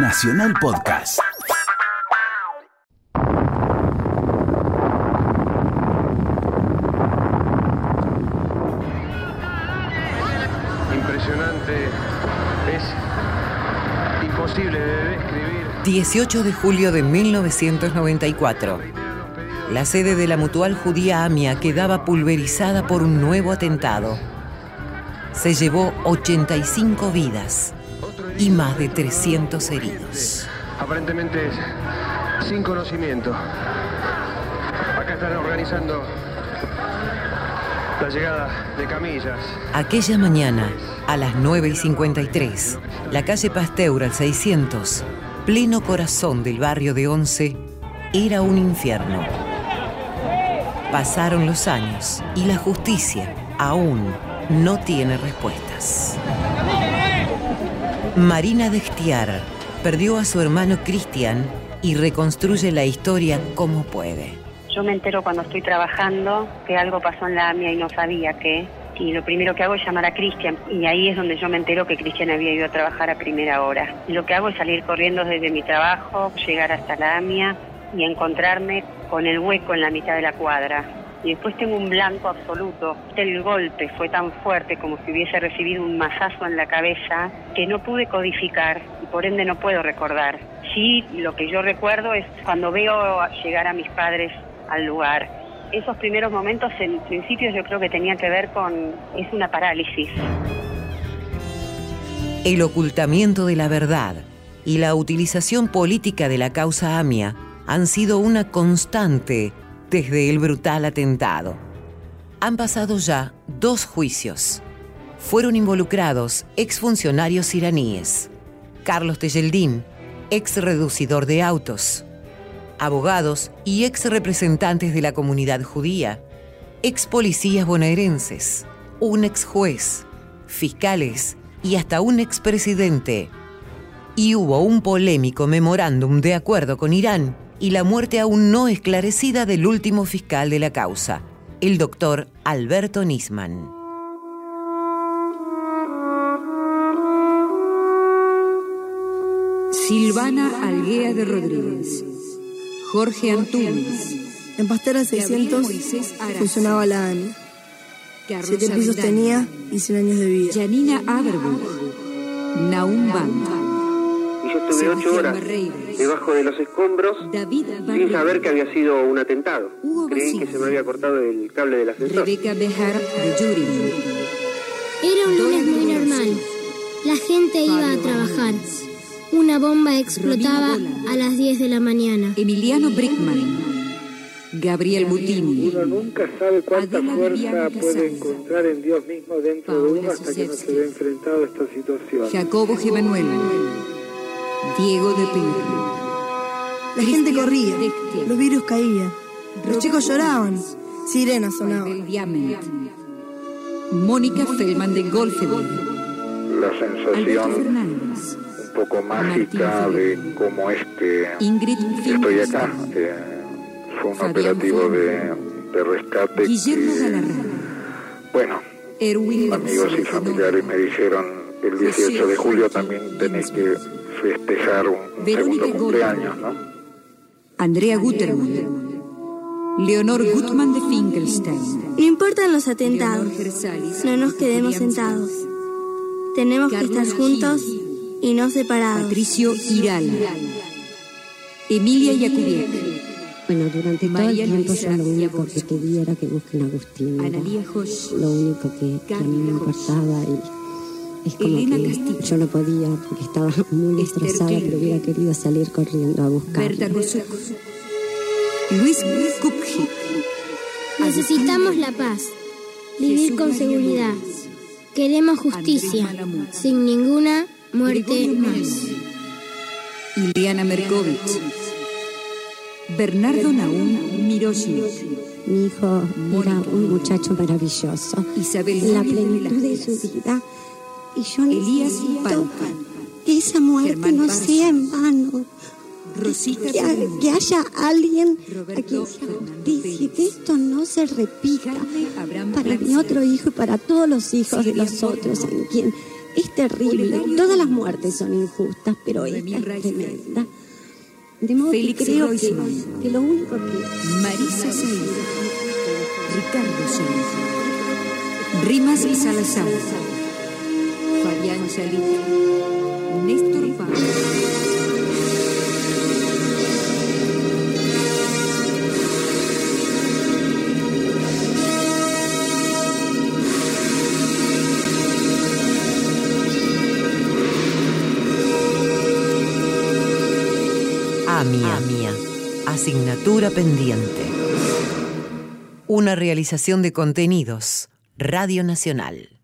Nacional Podcast. Impresionante. Es imposible de describir. 18 de julio de 1994. La sede de la mutual judía AMIA quedaba pulverizada por un nuevo atentado. Se llevó 85 vidas y más de 300 heridos. Aparentemente sin conocimiento. Acá están organizando la llegada de camillas. Aquella mañana, a las 9 y 53, la calle Pasteur al 600, pleno corazón del barrio de Once, era un infierno. Pasaron los años y la justicia aún no tiene respuestas. Marina Destiar perdió a su hermano Cristian y reconstruye la historia como puede. Yo me entero cuando estoy trabajando que algo pasó en la AMIA y no sabía qué. Y lo primero que hago es llamar a Cristian. Y ahí es donde yo me entero que Cristian había ido a trabajar a primera hora. Lo que hago es salir corriendo desde mi trabajo, llegar hasta la AMIA y encontrarme con el hueco en la mitad de la cuadra. Y después tengo un blanco absoluto. El golpe fue tan fuerte como si hubiese recibido un mazazo en la cabeza que no pude codificar y por ende no puedo recordar. Sí, lo que yo recuerdo es cuando veo llegar a mis padres al lugar. Esos primeros momentos en principio yo creo que tenía que ver con... es una parálisis. El ocultamiento de la verdad y la utilización política de la causa AMIA han sido una constante desde el brutal atentado. Han pasado ya dos juicios. Fueron involucrados exfuncionarios iraníes, Carlos Tejeldín, ex reducidor de autos, abogados y ex representantes de la comunidad judía, ex policías bonaerenses, un ex juez, fiscales y hasta un expresidente. Y hubo un polémico memorándum de acuerdo con Irán y la muerte aún no esclarecida del último fiscal de la causa, el doctor Alberto Nisman. Silvana Alguea de Rodríguez, Jorge Antunes, En Pastera 600 funcionaba la ANI. Siete pisos tenía y 100 años de vida. Janina Aberbuch, Naum Banda. Y yo estuve ocho horas debajo de los escombros David sin saber que había sido un atentado. Hugo Creí que Basile. se me había cortado el cable del ascensor. Rebeca Bejar de Yurin, Era un lunes muy normal. La gente iba a trabajar. Una bomba explotaba a las 10 de la mañana. Emiliano Brickman, Gabriel Butini, Uno nunca sabe cuánta Adela fuerza puede encontrar en Dios mismo dentro de Paola uno hasta que no se ve enfrentado a esta situación. Jacobo Gemanuel, Diego de Pedro, La gente corría, los virus caían, los chicos lloraban, sirenas sonaban. Mónica Feldman de Golfedel, la sensación Fernández, un poco mágica de cómo es que Ingrid estoy acá. Eh, fue un Fabián operativo de, de rescate Guillermo que, bueno, Erwin amigos y familiares me dijeron el 18 de julio también tenés que festejar un, un Verónica segundo cumpleaños, ¿no? Andrea Guterman, Leonor Gutmann de Finkelstein, No importan los atentados. No nos quedemos sentados. Tenemos que estar juntos y no separados. Patricio Iral, Emilia Yacubiec, Bueno, durante todo María el tiempo Luisa yo lo único que pedí era que busquen a Agustín. Lo único que, que a mí me importaba y es como Elena que Castillo. yo no podía porque estaba muy Esther destrozada, pero hubiera querido salir corriendo a buscar. Luis Kupchik, Necesitamos la paz. Vivir Jesús con seguridad. Queremos justicia. Sin ninguna muerte más. Iliana Merkovich, Bernardo Naum Miroshi, Mi hijo era un muchacho maravilloso. Isabel la plenitud de su vida. Y yo Elías necesito Palpa, que esa muerte Germán no sea en vano. Rosita Que, haya alguien a quien se Pérez. que esto no se repita para mi otro hijo y para todos los hijos de los otros en quien Es terrible. Todas las muertes son injustas, pero esta es tremenda. De modo que creo que, que, lo único que... Marisa Said, Ricardo Said, Rimas y Salazar, Fabián Chalita, Néstor. AMIA. mía. Asignatura pendiente. Una realización de contenidos. Radio Nacional.